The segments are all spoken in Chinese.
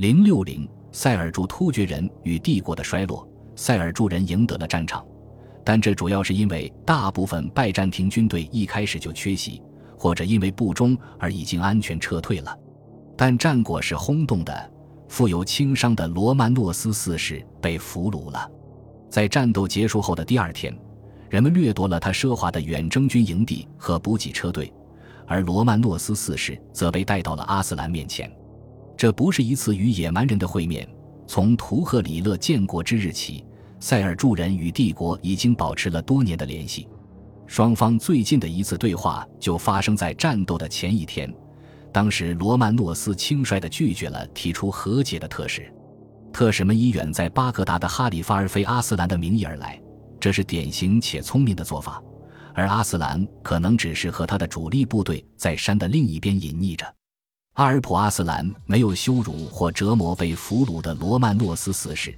零六零，塞尔柱突厥人与帝国的衰落。塞尔柱人赢得了战场，但这主要是因为大部分拜占庭军队一开始就缺席，或者因为不忠而已经安全撤退了。但战果是轰动的，富有轻伤的罗曼诺斯四世被俘虏了。在战斗结束后的第二天，人们掠夺了他奢华的远征军营地和补给车队，而罗曼诺斯四世则被带到了阿斯兰面前。这不是一次与野蛮人的会面。从图赫里勒建国之日起，塞尔柱人与帝国已经保持了多年的联系。双方最近的一次对话就发生在战斗的前一天。当时，罗曼诺斯轻率地拒绝了提出和解的特使。特使们以远在巴格达的哈里发尔菲阿斯兰的名义而来，这是典型且聪明的做法。而阿斯兰可能只是和他的主力部队在山的另一边隐匿着。阿尔普阿斯兰没有羞辱或折磨被俘虏的罗曼诺斯四世，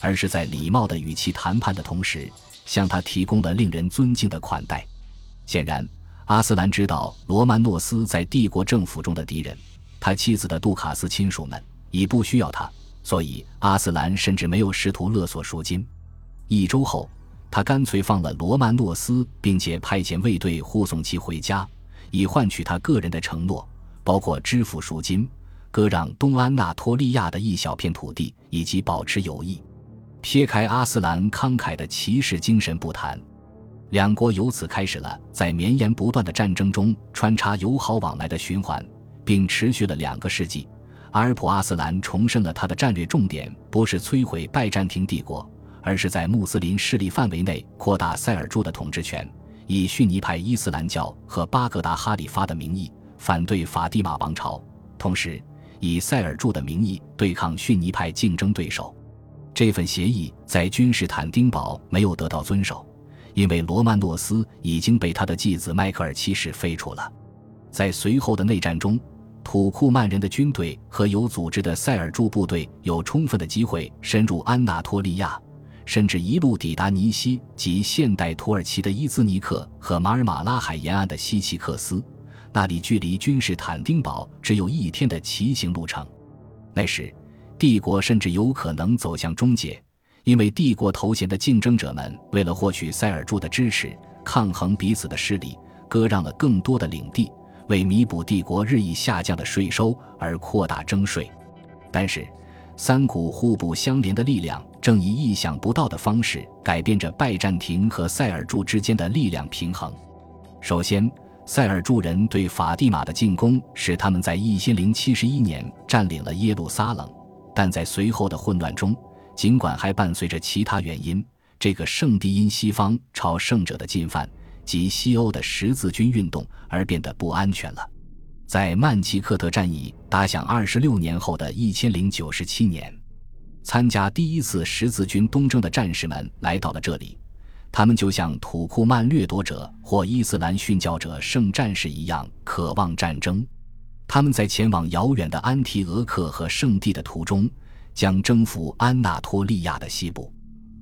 而是在礼貌的与其谈判的同时，向他提供了令人尊敬的款待。显然，阿斯兰知道罗曼诺斯在帝国政府中的敌人，他妻子的杜卡斯亲属们已不需要他，所以阿斯兰甚至没有试图勒索赎金。一周后，他干脆放了罗曼诺斯，并且派遣卫队护送其回家，以换取他个人的承诺。包括支付赎金、割让东安纳托利亚的一小片土地，以及保持友谊。撇开阿斯兰慷慨的骑士精神不谈，两国由此开始了在绵延不断的战争中穿插友好往来的循环，并持续了两个世纪。阿尔普阿斯兰重申了他的战略重点不是摧毁拜占庭帝国，而是在穆斯林势力范围内扩大塞尔柱的统治权，以逊尼派伊斯兰教和巴格达哈里发的名义。反对法蒂玛王朝，同时以塞尔柱的名义对抗逊尼派竞争对手。这份协议在君士坦丁堡没有得到遵守，因为罗曼诺斯已经被他的继子迈克尔七世废除了。在随后的内战中，土库曼人的军队和有组织的塞尔柱部队有充分的机会深入安纳托利亚，甚至一路抵达尼西及现代土耳其的伊兹尼克和马尔马拉海沿岸的西奇克斯。那里距离君士坦丁堡只有一天的骑行路程。那时，帝国甚至有可能走向终结，因为帝国头衔的竞争者们为了获取塞尔柱的支持，抗衡彼此的势力，割让了更多的领地，为弥补帝国日益下降的税收而扩大征税。但是，三股互不相连的力量正以意想不到的方式改变着拜占庭和塞尔柱之间的力量平衡。首先，塞尔柱人对法蒂玛的进攻使他们在一千零七十一年占领了耶路撒冷，但在随后的混乱中，尽管还伴随着其他原因，这个圣地因西方朝圣者的进犯及西欧的十字军运动而变得不安全了。在曼奇克特战役打响二十六年后的一千零九十七年，参加第一次十字军东征的战士们来到了这里。他们就像土库曼掠夺者或伊斯兰殉教者圣战士一样，渴望战争。他们在前往遥远的安提俄克和圣地的途中，将征服安纳托利亚的西部。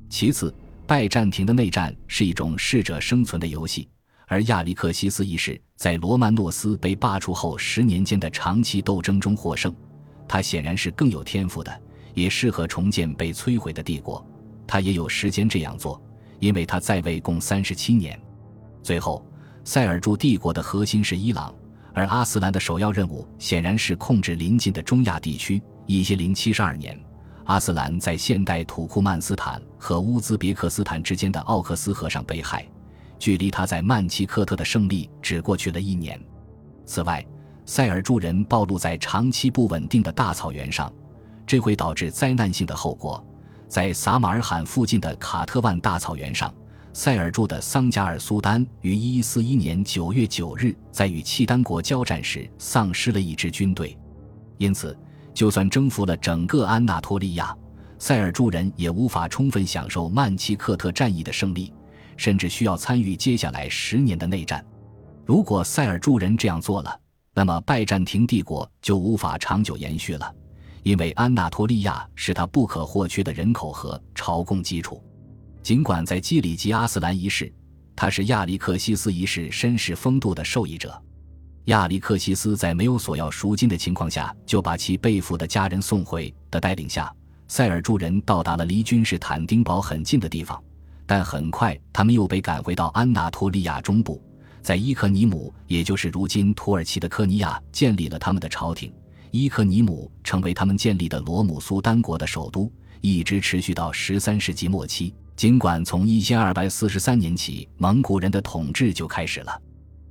其次，拜占庭的内战是一种适者生存的游戏，而亚历克西斯一世在罗曼诺斯被罢黜后十年间的长期斗争中获胜。他显然是更有天赋的，也适合重建被摧毁的帝国。他也有时间这样做。因为他在位共三十七年，最后，塞尔柱帝国的核心是伊朗，而阿斯兰的首要任务显然是控制邻近的中亚地区。一千零七十二年，阿斯兰在现代土库曼斯坦和乌兹别克斯坦之间的奥克斯河上被害，距离他在曼奇克特的胜利只过去了一年。此外，塞尔柱人暴露在长期不稳定的大草原上，这会导致灾难性的后果。在撒马尔罕附近的卡特万大草原上，塞尔柱的桑加尔苏丹于1141年9月9日在与契丹国交战时丧失了一支军队，因此，就算征服了整个安纳托利亚，塞尔柱人也无法充分享受曼奇克特战役的胜利，甚至需要参与接下来十年的内战。如果塞尔柱人这样做了，那么拜占庭帝国就无法长久延续了。因为安纳托利亚是他不可或缺的人口和朝贡基础，尽管在基里吉阿斯兰一世，他是亚历克西斯一世绅士风度的受益者，亚历克西斯在没有索要赎金的情况下，就把其被俘的家人送回的带领下，塞尔柱人到达了离君士坦丁堡很近的地方。但很快，他们又被赶回到安纳托利亚中部，在伊克尼姆，也就是如今土耳其的科尼亚，建立了他们的朝廷。伊克尼姆成为他们建立的罗姆苏丹国的首都，一直持续到十三世纪末期。尽管从一千二百四十三年起，蒙古人的统治就开始了。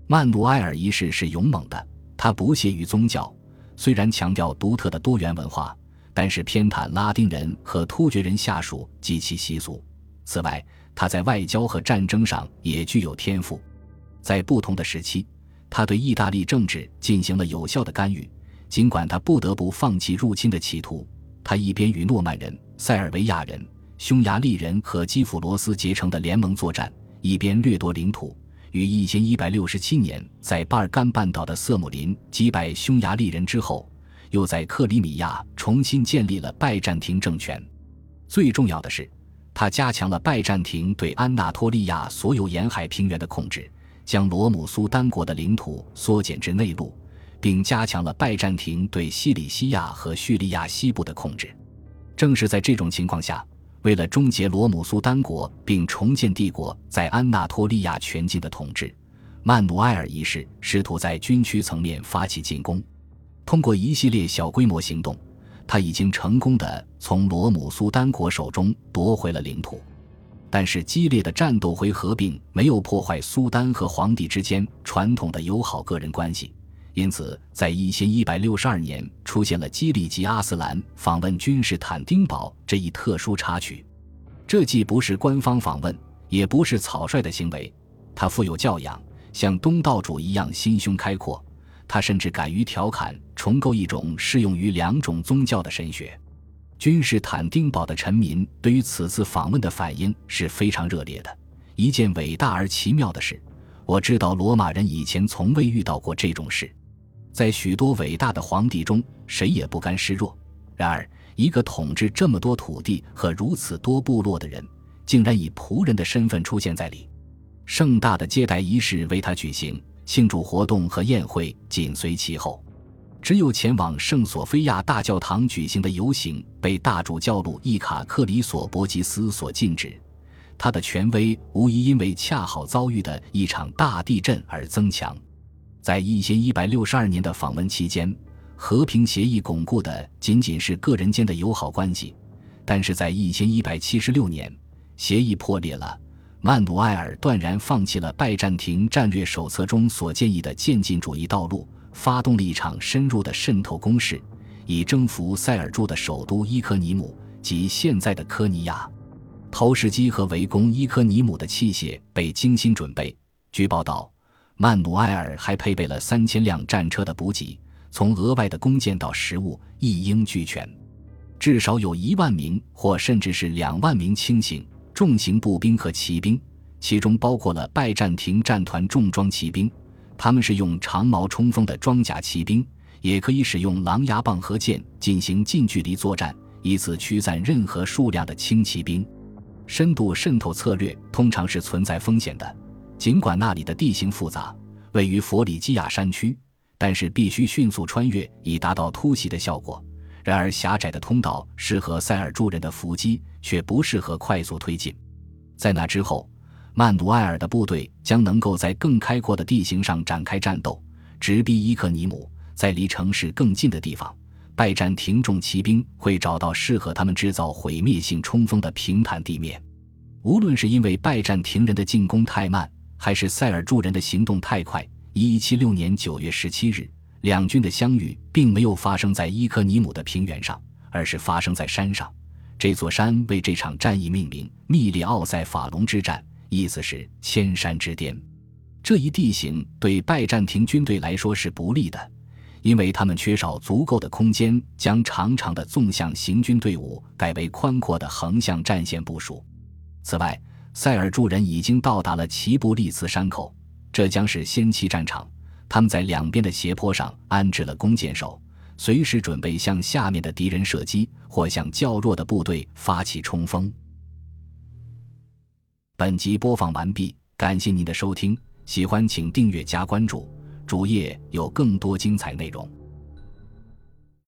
曼努埃尔一世是勇猛的，他不屑于宗教，虽然强调独特的多元文化，但是偏袒拉丁人和突厥人下属及其习俗。此外，他在外交和战争上也具有天赋。在不同的时期，他对意大利政治进行了有效的干预。尽管他不得不放弃入侵的企图，他一边与诺曼人、塞尔维亚人、匈牙利人和基辅罗斯结成的联盟作战，一边掠夺领土。于一千一百六十七年，在巴尔干半岛的色姆林击败匈牙利人之后，又在克里米亚重新建立了拜占庭政权。最重要的是，他加强了拜占庭对安纳托利亚所有沿海平原的控制，将罗姆苏丹国的领土缩减至内陆，并加强了拜占庭对西里西亚和叙利亚西部的控制。正是在这种情况下。为了终结罗姆苏丹国并重建帝国在安纳托利亚全境的统治，曼努埃尔一世试图在军区层面发起进攻。通过一系列小规模行动，他已经成功的从罗姆苏丹国手中夺回了领土。但是，激烈的战斗回合并没有破坏苏丹和皇帝之间传统的友好个人关系。因此，在一千一百六十二年，出现了基利吉阿斯兰访问君士坦丁堡这一特殊插曲。这既不是官方访问，也不是草率的行为。他富有教养，像东道主一样心胸开阔。他甚至敢于调侃重构一种适用于两种宗教的神学。君士坦丁堡的臣民对于此次访问的反应是非常热烈的。一件伟大而奇妙的事，我知道罗马人以前从未遇到过这种事。在许多伟大的皇帝中，谁也不甘示弱。然而，一个统治这么多土地和如此多部落的人，竟然以仆人的身份出现在里。盛大的接待仪式为他举行，庆祝活动和宴会紧随其后。只有前往圣索菲亚大教堂举行的游行被大主教路易卡克里索伯吉斯所禁止。他的权威无疑因为恰好遭遇的一场大地震而增强。在一千一百六十二年的访问期间，和平协议巩固的仅仅是个人间的友好关系，但是在一千一百七十六年，协议破裂了。曼努埃尔断然放弃了拜占庭战略手册中所建议的渐进主义道路，发动了一场深入的渗透攻势，以征服塞尔柱的首都伊科尼姆及现在的科尼亚。投石机和围攻伊科尼姆的器械被精心准备。据报道。曼努埃尔还配备了三千辆战车的补给，从额外的弓箭到食物一应俱全。至少有一万名或甚至是两万名轻型、重型步兵和骑兵，其中包括了拜占庭战团重装骑兵。他们是用长矛冲锋的装甲骑兵，也可以使用狼牙棒和剑进行近距离作战，以此驱散任何数量的轻骑兵。深度渗透策略通常是存在风险的。尽管那里的地形复杂，位于佛里基亚山区，但是必须迅速穿越以达到突袭的效果。然而，狭窄的通道适合塞尔柱人的伏击，却不适合快速推进。在那之后，曼努埃尔的部队将能够在更开阔的地形上展开战斗，直逼伊克尼姆。在离城市更近的地方，拜占庭重骑兵会找到适合他们制造毁灭性冲锋的平坦地面。无论是因为拜占庭人的进攻太慢，还是塞尔柱人的行动太快。一一七六年九月十七日，两军的相遇并没有发生在伊科尼姆的平原上，而是发生在山上。这座山为这场战役命名——密利奥塞法隆之战，意思是千山之巅。这一地形对拜占庭军队来说是不利的，因为他们缺少足够的空间将长长的纵向行军队伍改为宽阔的横向战线部署。此外，塞尔柱人已经到达了齐布利茨山口，这将是先期战场。他们在两边的斜坡上安置了弓箭手，随时准备向下面的敌人射击，或向较弱的部队发起冲锋。本集播放完毕，感谢您的收听，喜欢请订阅加关注。主页有更多精彩内容。